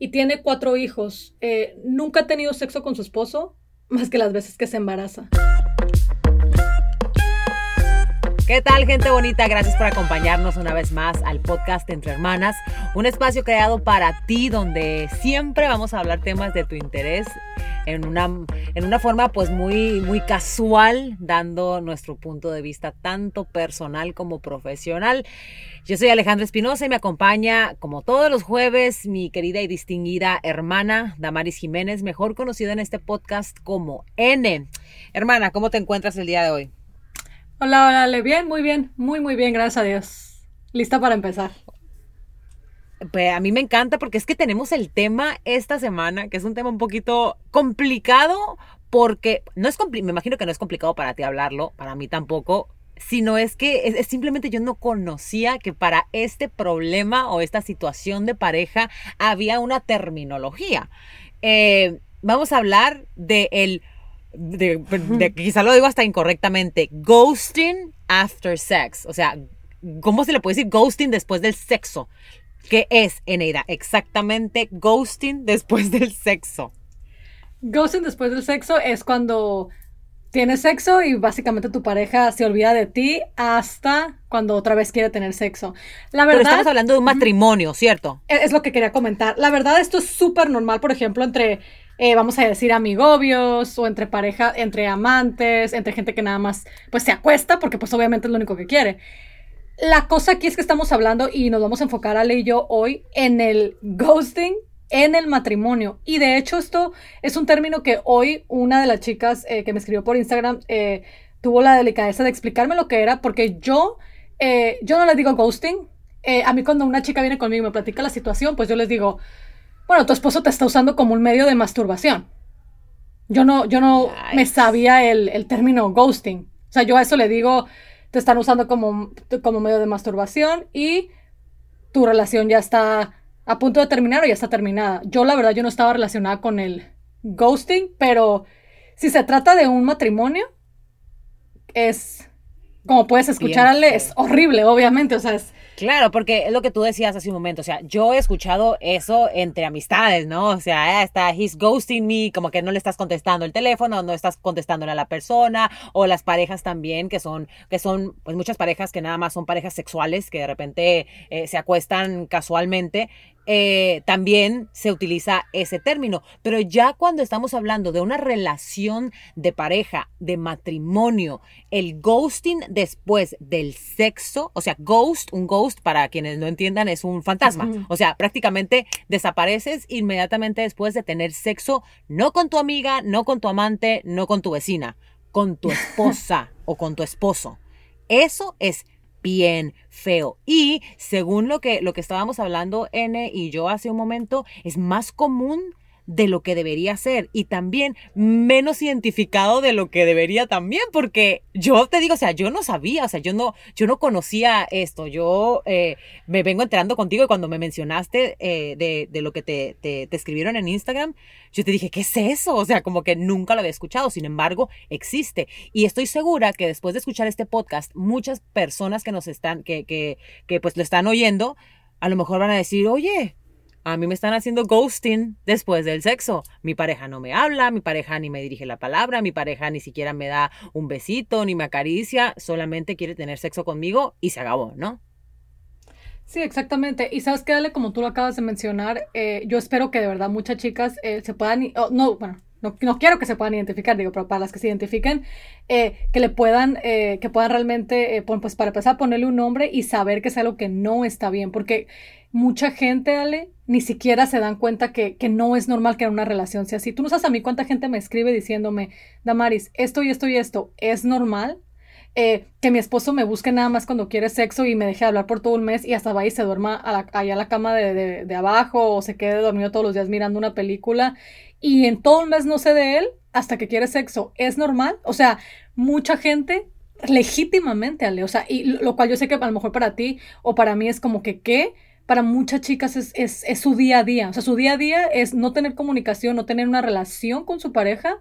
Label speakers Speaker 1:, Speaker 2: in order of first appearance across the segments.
Speaker 1: y tiene cuatro hijos. Eh, nunca ha tenido sexo con su esposo, más que las veces que se embaraza.
Speaker 2: ¿Qué tal, gente bonita? Gracias por acompañarnos una vez más al podcast Entre Hermanas, un espacio creado para ti donde siempre vamos a hablar temas de tu interés en una, en una forma pues muy, muy casual, dando nuestro punto de vista tanto personal como profesional. Yo soy Alejandra Espinosa y me acompaña, como todos los jueves, mi querida y distinguida hermana Damaris Jiménez, mejor conocida en este podcast como N. Hermana, ¿cómo te encuentras el día de hoy?
Speaker 1: Hola, hola, Ale. Bien, muy bien, muy, muy bien, gracias a Dios. Lista para empezar.
Speaker 2: Pues a mí me encanta porque es que tenemos el tema esta semana, que es un tema un poquito complicado, porque no es me imagino que no es complicado para ti hablarlo, para mí tampoco, sino es que es, simplemente yo no conocía que para este problema o esta situación de pareja había una terminología. Eh, vamos a hablar de el de, quizá lo digo hasta incorrectamente, ghosting after sex. O sea, ¿cómo se le puede decir ghosting después del sexo? ¿Qué es, Eneida? Exactamente ghosting después del sexo.
Speaker 1: Ghosting después del sexo es cuando tienes sexo y básicamente tu pareja se olvida de ti hasta cuando otra vez quiere tener sexo.
Speaker 2: La verdad, Pero estamos hablando de un matrimonio, ¿cierto?
Speaker 1: Es lo que quería comentar. La verdad, esto es súper normal, por ejemplo, entre eh, vamos a decir, amigobios o entre pareja, entre amantes, entre gente que nada más pues se acuesta porque pues obviamente es lo único que quiere. La cosa aquí es que estamos hablando y nos vamos a enfocar Ale y yo hoy en el ghosting en el matrimonio. Y de hecho esto es un término que hoy una de las chicas eh, que me escribió por Instagram eh, tuvo la delicadeza de explicarme lo que era porque yo, yo no les digo ghosting. a mí cuando una chica viene conmigo y me platica la situación, pues yo les digo, bueno, tu esposo te está usando como un medio de masturbación. Yo no, yo no me sabía el, término ghosting. O sea, yo a eso le digo, te están usando como, como medio de masturbación y tu relación ya está a punto de terminar o ya está terminada. Yo la verdad yo no estaba relacionada con el ghosting, pero si se trata de un matrimonio, es, como puedes escucharle, es horrible, obviamente. O sea, es,
Speaker 2: Claro, porque es lo que tú decías hace un momento, o sea, yo he escuchado eso entre amistades, ¿no? O sea, está, he's ghosting me, como que no le estás contestando el teléfono, no estás contestándole a la persona, o las parejas también, que son, que son, pues muchas parejas que nada más son parejas sexuales, que de repente eh, se acuestan casualmente, eh, también se utiliza ese término. Pero ya cuando estamos hablando de una relación de pareja, de matrimonio, el ghosting después del sexo, o sea, ghost, un ghost, para quienes no entiendan, es un fantasma. O sea, prácticamente desapareces inmediatamente después de tener sexo, no con tu amiga, no con tu amante, no con tu vecina, con tu esposa o con tu esposo. Eso es bien feo. Y según lo que, lo que estábamos hablando N y yo hace un momento, es más común de lo que debería ser y también menos identificado de lo que debería también, porque yo te digo, o sea, yo no sabía, o sea, yo no, yo no conocía esto, yo eh, me vengo enterando contigo y cuando me mencionaste eh, de, de, lo que te, te, te, escribieron en Instagram, yo te dije, ¿qué es eso? O sea, como que nunca lo había escuchado, sin embargo, existe. Y estoy segura que después de escuchar este podcast, muchas personas que nos están, que, que, que pues lo están oyendo, a lo mejor van a decir, oye, a mí me están haciendo ghosting después del sexo. Mi pareja no me habla, mi pareja ni me dirige la palabra, mi pareja ni siquiera me da un besito, ni me acaricia, solamente quiere tener sexo conmigo y se acabó, ¿no?
Speaker 1: Sí, exactamente. Y sabes qué, Ale, como tú lo acabas de mencionar, eh, yo espero que de verdad muchas chicas eh, se puedan, no, bueno, no, quiero que se puedan identificar, digo, pero para las que se identifiquen, eh, que le puedan, que puedan realmente, pues para empezar ponerle un nombre y saber que es algo que no está bien, porque mucha gente, Ale, ni siquiera se dan cuenta que, no es normal que en una relación sea así. Tú no sabes a mí cuánta gente me escribe diciéndome, Damaris, esto y esto y esto, ¿es normal? Eh, que mi esposo me busque nada más cuando quiere sexo y me deje hablar por todo un mes y hasta va y se duerma allá a la cama de, de, abajo o se quede dormido todos los días mirando una película y en todo un mes no sé de él hasta que quiere sexo. ¿Es normal? O sea, mucha gente legítimamente, Ale, o sea, y lo cual yo sé que a lo mejor para ti o para mí es como que, ¿qué? Para muchas chicas es, es, su día a día. O sea, su día a día es no tener comunicación, no tener una relación con su pareja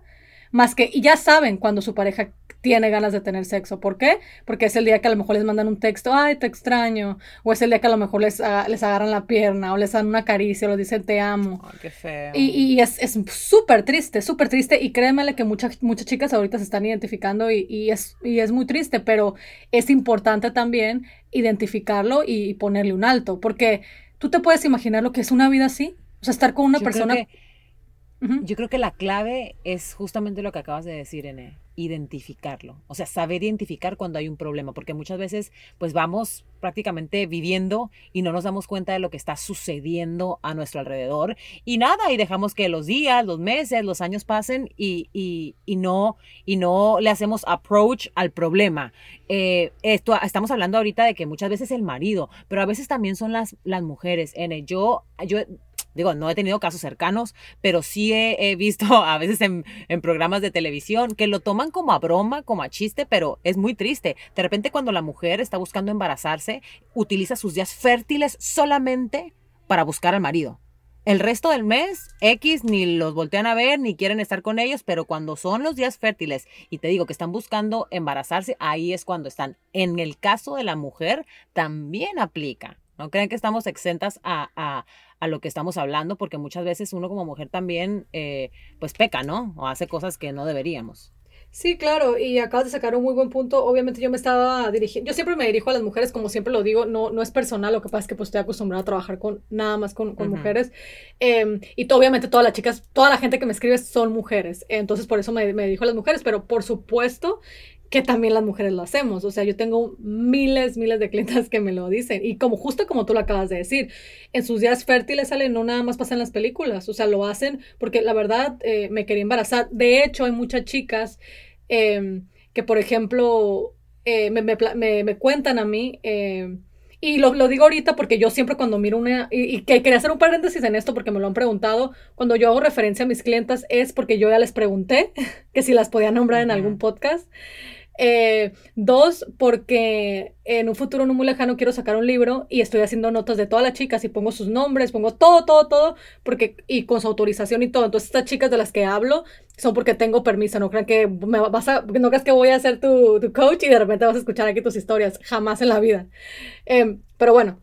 Speaker 1: más que, y ya saben cuando su pareja tiene ganas de tener sexo. ¿Por qué? Porque es el día que a lo mejor les mandan un texto, ay, te extraño, o es el día que a lo mejor les, ah, les agarran la pierna, o les dan una caricia, o les dicen te amo.
Speaker 2: Ay, qué feo.
Speaker 1: Y, y es súper triste, súper triste, y créemele que muchas, muchas chicas ahorita se están identificando y, y, es, y es muy triste, pero es importante también identificarlo y, ponerle un alto, porque tú te puedes imaginar lo que es una vida así, o sea, estar con una
Speaker 2: Yo
Speaker 1: persona...
Speaker 2: creo que- Yo creo que la clave es justamente lo que acabas de decir, Ene, identificarlo. O sea, saber identificar cuando hay un problema, porque muchas veces pues vamos prácticamente viviendo y no nos damos cuenta de lo que está sucediendo a nuestro alrededor y nada, y dejamos que los días, los meses, los años pasen y, y- y no, y no le hacemos approach al problema. Eh, esto, estamos hablando ahorita de que muchas veces el marido, pero a veces también son las, las mujeres. Ene, yo, yo digo, no he tenido casos cercanos, pero sí he, visto a veces en, programas de televisión que lo toman como a broma, como a chiste, pero es muy triste. De repente cuando la mujer está buscando embarazarse, utiliza sus días fértiles solamente para buscar al marido. El resto del mes, X, ni los voltean a ver, ni quieren estar con ellos, pero cuando son los días fértiles y te digo que están buscando embarazarse, ahí es cuando están. En el caso de la mujer, también aplica. No crean que estamos exentas a- a lo que estamos hablando, porque muchas veces uno como mujer también, eh, pues peca, ¿no? O hace cosas que no deberíamos.
Speaker 1: Sí, claro, y acabas de sacar un muy buen punto. Obviamente yo me estaba dirigiendo, yo siempre me dirijo a las mujeres, como siempre lo digo, no, no es personal, lo que pasa es que pues estoy acostumbrada a trabajar con nada más con, con mujeres. Eh, y obviamente todas las chicas, toda la gente que me escribe son mujeres, entonces por eso me, me dirijo a las mujeres, pero por supuesto que también las mujeres lo hacemos. O sea, yo tengo miles, miles de clientes que me lo dicen. Y como justo como tú lo acabas de decir, en sus días fértiles salen, no nada más pasa en las películas. O sea, lo hacen porque la verdad eh, me quería embarazar. De hecho, hay muchas chicas eh, que, por ejemplo, eh, me, me pla- me- me cuentan a mí. eh, y lo, lo digo ahorita porque yo siempre cuando miro una, y, y que quería hacer un paréntesis en esto porque me lo han preguntado, cuando yo hago referencia a mis clientas es porque yo ya les pregunté que si las podía nombrar en algún podcast. Eh, dos, porque en un futuro no muy lejano quiero sacar un libro y estoy haciendo notas de todas las chicas y pongo sus nombres, pongo todo, todo, todo, porque, y con su autorización y todo. Entonces, estas chicas de las que hablo son porque tengo permiso. No crean que me vas a, no creas que voy a ser tu, tu coach y de repente vas a escuchar aquí tus historias. Jamás en la vida. Eh, pero bueno,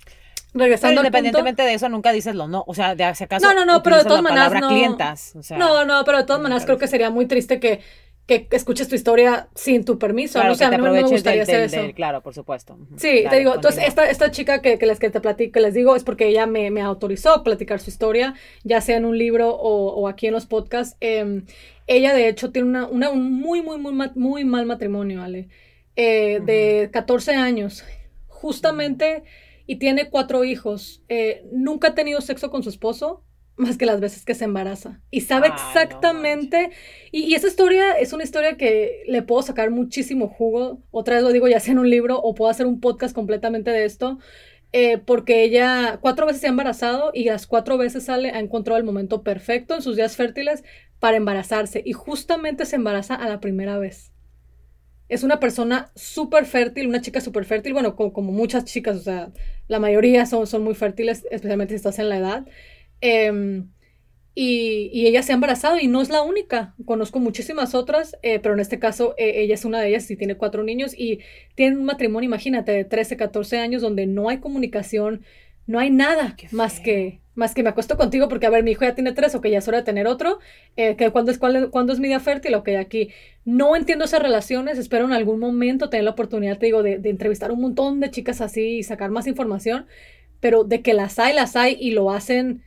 Speaker 2: Pero
Speaker 1: regresando al punto.
Speaker 2: independientemente de eso, nunca dices lo no. O sea, de si acaso.
Speaker 1: No, no, no, pero de todas maneras no.
Speaker 2: clientas. O sea,
Speaker 1: No, no, pero de todas maneras creo que sería muy triste que, que escuches tu historia sin tu permiso.
Speaker 2: claro,
Speaker 1: no sé, a mí no me gustaría
Speaker 2: del,
Speaker 1: hacer
Speaker 2: del-
Speaker 1: eso.
Speaker 2: del- claro, por supuesto.
Speaker 1: Sí, te digo, entonces esta, esta chica que, que les que te platico, que les digo, es porque ella me, me autorizó a platicar su historia, ya sea en un libro o, o aquí en los podcasts. Eh, ella, de hecho, tiene una, una- un muy, muy, muy, muy mal matrimonio, Ale, eh, de 14 años, justamente, y tiene cuatro hijos. Eh, nunca ha tenido sexo con su esposo, más que las veces que se embaraza. Y sabe
Speaker 2: Ay, no
Speaker 1: exactamente y, y esa historia es una historia que le puedo sacar muchísimo jugo. Otra vez lo digo, ya sea en un libro o puedo hacer un podcast completamente de esto. eh, porque ella cuatro veces se ha embarazado y las cuatro veces sale, ha encontrado el momento perfecto en sus días fértiles para embarazarse. Y justamente se embaraza a la primera vez. Es una persona súper fértil, una chica súper fértil, bueno, co- como, muchas chicas, o sea, la mayoría son, son muy fértiles, especialmente si estás en la edad. Em, y, y ella se ha embarazado y no es la única. Conozco muchísimas otras, eh, pero en este caso eh, ella es una de ellas y tiene cuatro niños y tiene un matrimonio, imagínate, de 13, 14 años donde no hay comunicación, no hay nada más que, más que me acuesto contigo porque, a ver, mi hijo ya tiene tres o que ya es hora de tener otro, eh, que cuando es, cuál- cuándo es mi día fértil o que aquí. No entiendo esas relaciones, espero en algún momento tener la oportunidad, te digo, de, de entrevistar un montón de chicas así y sacar más información, pero de que las hay, las hay y lo hacen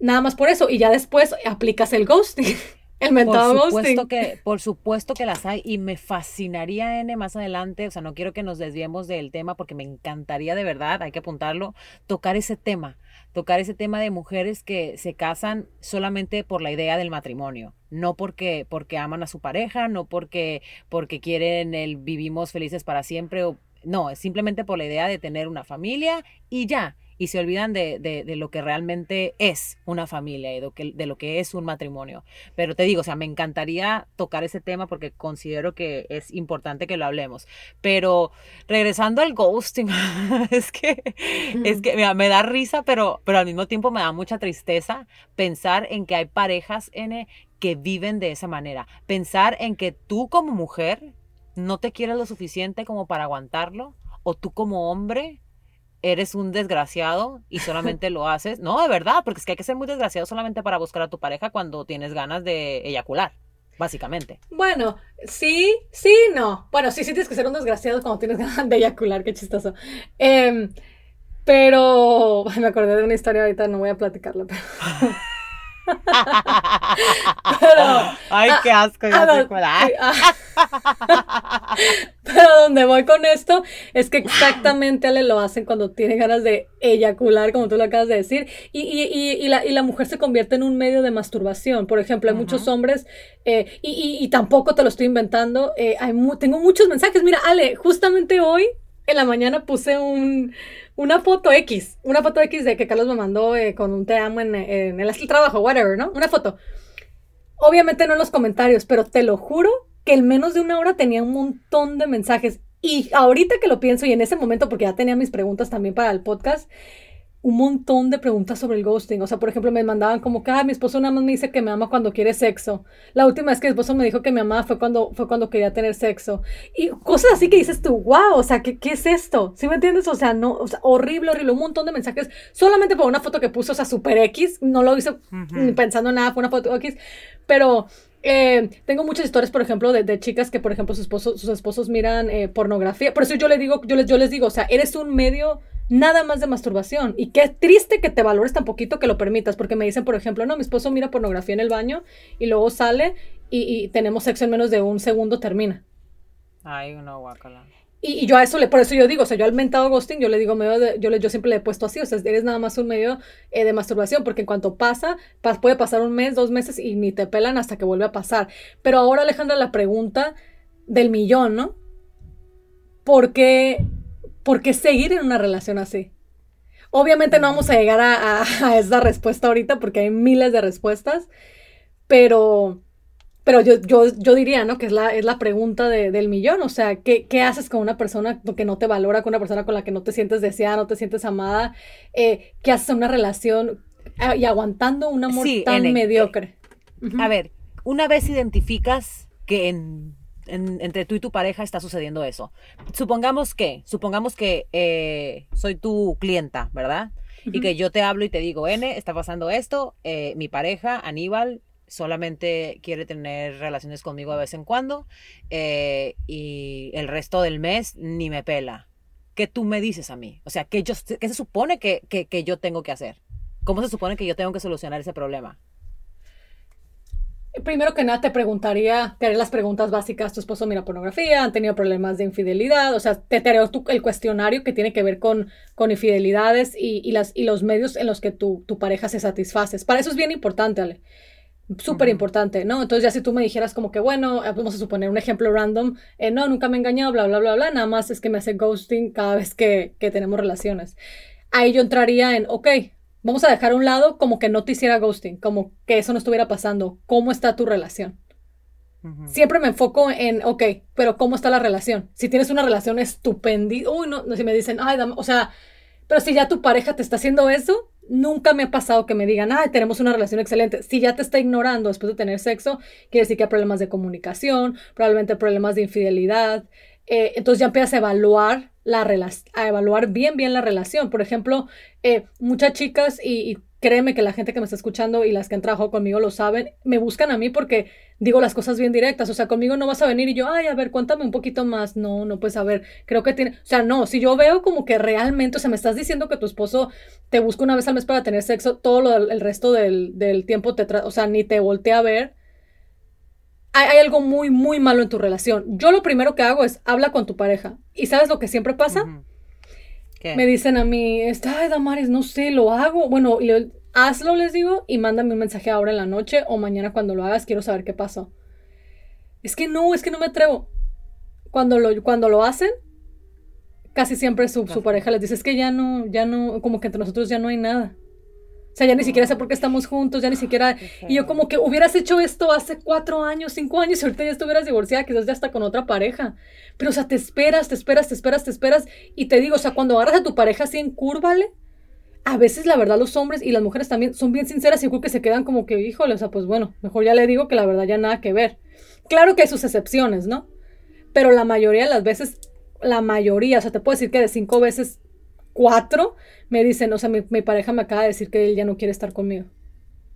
Speaker 1: nada más por eso y ya después aplicas el ghosting, el
Speaker 2: Por
Speaker 1: mentado
Speaker 2: supuesto
Speaker 1: ghosting.
Speaker 2: que, por supuesto que las hay y me fascinaría, N, más adelante, o sea, no quiero que nos desviemos del tema porque me encantaría de verdad, hay que apuntarlo, tocar ese tema, tocar ese tema de mujeres que se casan solamente por la idea del matrimonio, no porque, porque aman a su pareja, no porque, porque quieren el vivimos felices para siempre, o, no, es simplemente por la idea de tener una familia y ya. Y se olvidan de, de, de lo que realmente es una familia y de lo, que, de lo que es un matrimonio. Pero te digo, o sea, me encantaría tocar ese tema porque considero que es importante que lo hablemos. Pero regresando al ghosting, es que, es que mira, me da risa, pero, pero al mismo tiempo me da mucha tristeza pensar en que hay parejas N, que viven de esa manera. Pensar en que tú como mujer no te quieres lo suficiente como para aguantarlo, o tú como hombre eres un desgraciado y solamente lo haces. No, de verdad, porque es que hay que ser muy desgraciado solamente para buscar a tu pareja cuando tienes ganas de eyacular, básicamente.
Speaker 1: Bueno, sí, sí, no. Bueno, sí, sí tienes que ser un desgraciado cuando tienes ganas de eyacular, qué chistoso. Em, pero me acordé de una historia ahorita, no voy a platicarla, pero...
Speaker 2: Ay, qué asco, ya
Speaker 1: a, Pero donde voy con esto es que exactamente Ale lo hacen cuando tiene ganas de eyacular, como tú lo acabas de decir, y, y, y, la, y la, mujer se convierte en un medio de masturbación. Por ejemplo, hay muchos hombres, eh, y, tampoco te lo estoy inventando, eh, hay tengo muchos mensajes. Mira, Ale, justamente hoy en la mañana puse un, una foto X, una foto X de que Carlos me mandó eh, con un te amo en, en el trabajo, whatever, ¿no? Una foto. Obviamente no en los comentarios, pero te lo juro que en menos de una hora tenía un montón de mensajes. Y ahorita que lo pienso y en ese momento, porque ya tenía mis preguntas también para el podcast, un montón de preguntas sobre el ghosting. O sea, por ejemplo, me mandaban como que, ah, mi esposo nada más me dice que me ama cuando quiere sexo. La última vez que mi esposo me dijo que me amaba fue cuando, fue cuando quería tener sexo. Y cosas así que dices tú, wow, o sea, ¿qué, qué es esto? ¿Sí me entiendes? O sea, no, o sea, horrible, horrible. Un montón de mensajes solamente por una foto que puso, o sea, super X. No lo hice pensando en nada, fue una foto X. Pero eh, tengo muchas historias, por ejemplo, de, de, chicas que, por ejemplo, sus esposos, sus esposos miran eh, pornografía. Por eso yo les digo, yo les, yo les digo, o sea, eres un medio nada más de masturbación. Y qué triste que te valores tan poquito que lo permitas, porque me dicen, por ejemplo, no, mi esposo mira pornografía en el baño y luego sale y, tenemos sexo en menos de un segundo, termina.
Speaker 2: Ay, una guacala.
Speaker 1: Y, yo a eso le, por eso yo digo, o sea, yo al mentado ghosting, yo le digo medio de, yo, le, yo siempre le he puesto así, o sea, eres nada más un medio eh, de masturbación, porque en cuanto pasa, puede pasar un mes, dos meses y ni te pelan hasta que vuelve a pasar. Pero ahora, Alejandra, la pregunta del millón, ¿no? ¿Por qué ¿por qué seguir en una relación así? Obviamente no vamos a llegar a, esa respuesta ahorita porque hay miles de respuestas, pero, pero yo, yo, diría, ¿no? Que es la, es la pregunta del millón, o sea, ¿qué, haces con una persona que no te valora, con una persona con la que no te sientes deseada, no te sientes amada? Eh, ¿Qué haces en una relación ah, y aguantando un amor tan mediocre?
Speaker 2: A ver, una vez identificas que en entre tú y tu pareja está sucediendo eso. Supongamos que, supongamos que eh, soy tu clienta, ¿verdad? Y que yo te hablo y te digo, N, está pasando esto, eh, mi pareja, Aníbal, solamente quiere tener relaciones conmigo de vez en cuando eh, y el resto del mes ni me pela. ¿Qué tú me dices a mí? O sea, ¿qué, yo, qué se supone que, que, que yo tengo que hacer? ¿Cómo se supone que yo tengo que solucionar ese problema?
Speaker 1: Primero que nada te preguntaría, te haré las preguntas básicas, tu esposo mira pornografía, han tenido problemas de infidelidad, o sea, te, haré el cuestionario que tiene que ver con, con infidelidades y, las, y los medios en los que tu, pareja se satisface. Para eso es bien importante, Ale. Súper importante, ¿no? Entonces ya si tú me dijeras como que, bueno, eh, vamos a suponer un ejemplo random, eh, no, nunca me he engañado, bla, bla, bla, bla, nada más es que me hace ghosting cada vez que, que tenemos relaciones. Ahí yo entraría en, ok, vamos a dejar a un lado como que no te hiciera ghosting, como que eso no estuviera pasando. ¿Cómo está tu relación? Siempre me enfoco en, ok, pero ¿cómo está la relación? Si tienes una relación estupenda, uy, no, no, si me dicen, ay, o sea, pero si ya tu pareja te está haciendo eso, nunca me ha pasado que me digan, ay, tenemos una relación excelente. Si ya te está ignorando después de tener sexo, quiere decir que hay problemas de comunicación, probablemente problemas de infidelidad. Eh, entonces ya empiezas a evaluar la a evaluar bien, bien la relación. Por ejemplo, eh, muchas chicas, y, créeme que la gente que me está escuchando y las que han trabajado conmigo lo saben, me buscan a mí porque digo las cosas bien directas. O sea, conmigo no vas a venir y yo, ay, a ver, cuéntame un poquito más. No, no, pues a ver, creo que tiene, o sea, no, si yo veo como que realmente, o sea, me estás diciendo que tu esposo te busca una vez al mes para tener sexo, todo lo, el resto del, del tiempo te, o sea, ni te voltea a ver hay, algo muy, muy malo en tu relación. Yo lo primero que hago es habla con tu pareja. ¿Y sabes lo que siempre pasa? Me dicen a mí, ay, Damaris, no sé, lo hago. Bueno, hazlo, les digo, y mándame un mensaje ahora en la noche o mañana cuando lo hagas, quiero saber qué pasó. Es que no, es que no me atrevo. Cuando lo, cuando lo hacen, casi siempre su, su pareja les dice, es que ya no, ya no, como que entre nosotros ya no hay nada. O sea, ya ni siquiera sé por qué estamos juntos, ya ni siquiera... Y yo como que hubieras hecho esto hace cuatro años, cinco años, y ahorita ya estuvieras divorciada, quizás ya está con otra pareja. Pero, o sea, te esperas, te esperas, te esperas, te esperas. Y te digo, o sea, cuando agarras a tu pareja así en cúrvale, a veces la verdad los hombres y las mujeres también son bien sinceras y creo que se quedan como que, híjole, o sea, pues bueno, mejor ya le digo que la verdad ya nada que ver. Claro que hay sus excepciones, ¿no? Pero la mayoría de las veces, la mayoría, o sea, te puedo decir que de cinco veces, cuatro me dicen, o sea, mi, pareja me acaba de decir que él ya no quiere estar conmigo.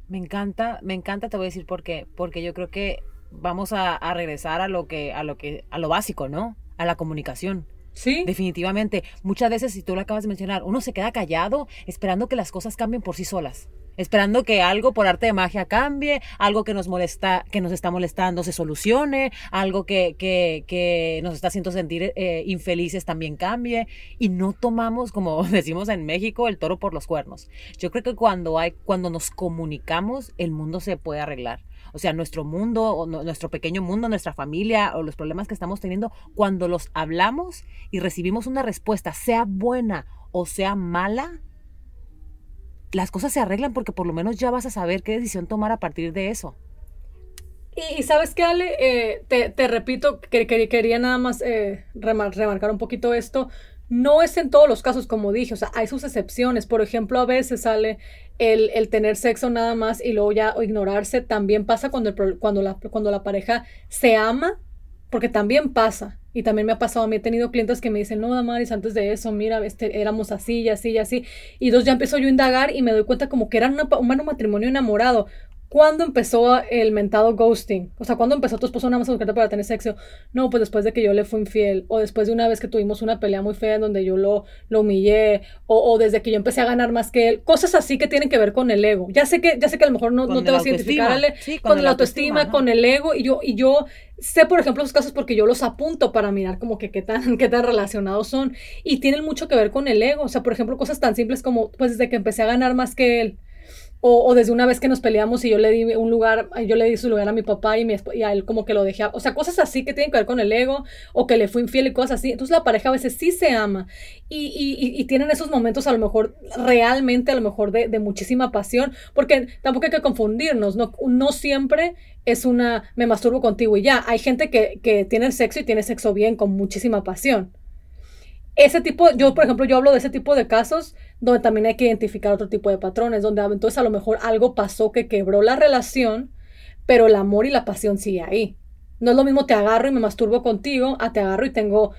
Speaker 2: Me encanta, me encanta, te voy a decir por qué, porque yo creo que vamos a, a regresar a lo que, a lo que, a lo básico, ¿no? A la comunicación
Speaker 1: Sí.
Speaker 2: Definitivamente. Muchas veces, si tú lo acabas de mencionar, uno se queda callado esperando que las cosas cambien por sí solas. Esperando que algo por arte de magia cambie, algo que nos molesta, que nos está molestando se solucione, algo que, que, que nos está haciendo sentir eh, infelices también cambie. Y no tomamos, como decimos en México, el toro por los cuernos. Yo creo que cuando hay, cuando nos comunicamos, el mundo se puede arreglar. O sea, nuestro mundo, o nuestro pequeño mundo, nuestra familia, o los problemas que estamos teniendo, cuando los hablamos y recibimos una respuesta, sea buena o sea mala, las cosas se arreglan porque por lo menos ya vas a saber qué decisión tomar a partir de eso.
Speaker 1: Y, sabes qué, Ale, eh, te, repito, que, quería nada más eh, remarcar un poquito esto. No es en todos los casos, como dije, o sea, hay sus excepciones. Por ejemplo, a veces sale el, el tener sexo nada más y luego ya ignorarse. También pasa cuando, el, cuando, la, cuando la pareja se ama, porque también pasa. Y también me ha pasado, a mí he tenido clientes que me dicen, no, Damaris, antes de eso, mira, este, éramos así y así y así. Y dos, ya empiezo yo a indagar y me doy cuenta como que era un matrimonio enamorado. ¿Cuándo empezó el mentado ghosting? O sea, ¿cuándo empezó tu esposo nada más a buscarte para tener sexo? No, pues después de que yo le fui infiel, o después de una vez que tuvimos una pelea muy fea en donde yo lo, lo humillé, o, desde que yo empecé a ganar más que él. Cosas así que tienen que ver con el ego. Ya sé que, ya sé que a lo mejor no, no te vas a identificar con, la autoestima, con el ego, y yo, y yo sé, por ejemplo, esos casos porque yo los apunto para mirar como que qué tan, qué tan relacionados son. Y tienen mucho que ver con el ego. O sea, por ejemplo, cosas tan simples como, pues desde que empecé a ganar más que él o, desde una vez que nos peleamos y yo le di un lugar, yo le di su lugar a mi papá y, mi, y a él como que lo dejé. O sea, cosas así que tienen que ver con el ego o que le fue infiel y cosas así. Entonces la pareja a veces sí se ama y, y, y tienen esos momentos a lo mejor realmente, a lo mejor de, de, muchísima pasión, porque tampoco hay que confundirnos, no, no siempre es una me masturbo contigo y ya. Hay gente que, que tiene sexo y tiene sexo bien con muchísima pasión ese tipo, yo por ejemplo, yo hablo de ese tipo de casos donde también hay que identificar otro tipo de patrones, donde entonces a lo mejor algo pasó que quebró la relación, pero el amor y la pasión sigue ahí. No es lo mismo te agarro y me masturbo contigo, a te agarro y tengo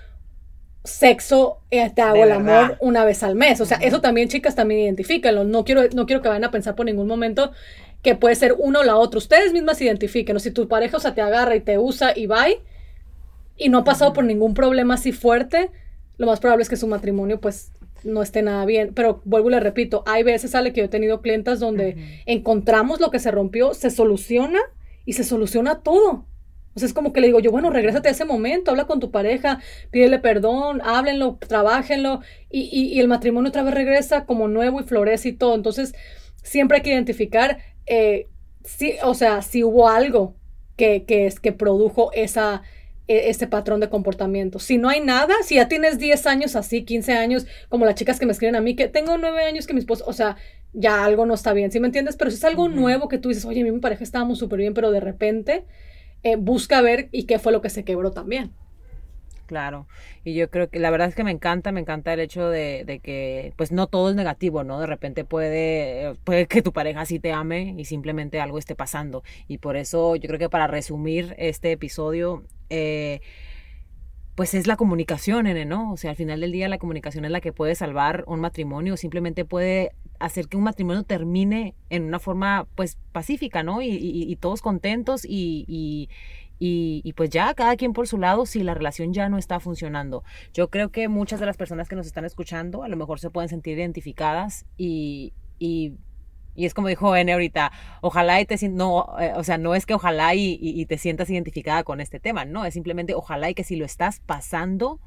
Speaker 1: sexo, y te hago el amor una vez al mes. O sea, eso también, chicas, también identifíquenlo. No quiero, no quiero que vayan a pensar por ningún momento que puede ser uno o la otra. Ustedes mismas identifiquen. Si tu pareja, o sea, te agarra y te usa y va y no ha pasado por ningún problema así fuerte, lo más probable es que su matrimonio pues no esté nada bien. Pero vuelvo y le repito, hay veces, sale que yo he tenido clientas donde encontramos lo que se rompió, se soluciona y se soluciona todo. O sea, es como que le digo yo, bueno, regrésate a ese momento, habla con tu pareja, pídele perdón, háblenlo, trabajenlo y, y, el matrimonio otra vez regresa como nuevo y florece y todo. Entonces, siempre hay que identificar, eh, si, o sea, si hubo algo que, que, es, que produjo esa, este patrón de comportamiento. Si no hay nada, si ya tienes 10 años así, 15 años, como las chicas que me escriben a mí, que tengo 9 años que mi esposo, o sea, ya algo no está bien, ¿sí me entiendes? Pero si es algo nuevo que tú dices, oye, mi pareja estábamos súper bien, pero de repente eh, busca ver y qué fue lo que se quebró también.
Speaker 2: Claro, y yo creo que la verdad es que me encanta, me encanta el hecho de, de, que pues no todo es negativo, ¿no? De repente puede, puede que tu pareja sí te ame y simplemente algo esté pasando. Y por eso yo creo que para resumir este episodio, eh, pues es la comunicación, ¿no? O sea, al final del día la comunicación es la que puede salvar un matrimonio, simplemente puede hacer que un matrimonio termine en una forma, pues, pacífica, ¿no? Y, todos contentos y, y, pues ya cada quien por su lado si la relación ya no está funcionando. Yo creo que muchas de las personas que nos están escuchando a lo mejor se pueden sentir identificadas y, y y es como dijo N ahorita, ojalá y te no, eh, o sea, no es que ojalá y, te sientas identificada con este tema, no, es simplemente ojalá y que si lo estás pasando,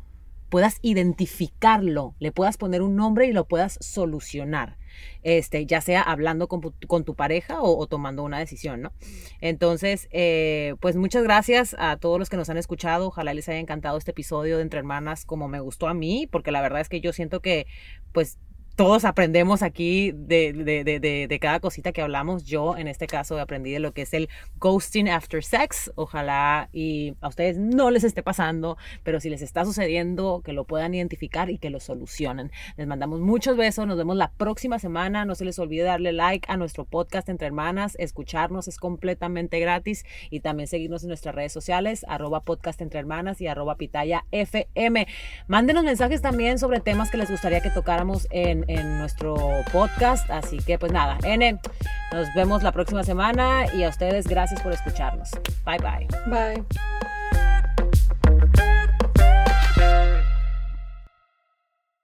Speaker 2: puedas identificarlo, le puedas poner un nombre y lo puedas solucionar. Este, ya sea hablando con, tu pareja o, tomando una decisión, ¿no? Entonces, eh, pues muchas gracias a todos los que nos han escuchado. Ojalá les haya encantado este episodio de Entre Hermanas como me gustó a mí, porque la verdad es que yo siento que, pues, todos aprendemos aquí de, de, de, de, cada cosita que hablamos. Yo, en este caso, aprendí de lo que es el ghosting after sex. Ojalá y a ustedes no les esté pasando, pero si les está sucediendo, que lo puedan identificar y que lo solucionen. Les mandamos muchos besos. Nos vemos la próxima semana. No se les olvide darle like a nuestro podcast Entre Hermanas. Escucharnos es completamente gratis y también seguirnos en nuestras redes sociales, arroba podcast entre hermanas y arroba pitaya FM. Mándenos mensajes también sobre temas que les gustaría que tocáramos en, nuestro podcast. Así que pues nada, N, nos vemos la próxima semana y a ustedes gracias por escucharnos. Bye bye.
Speaker 1: Bye.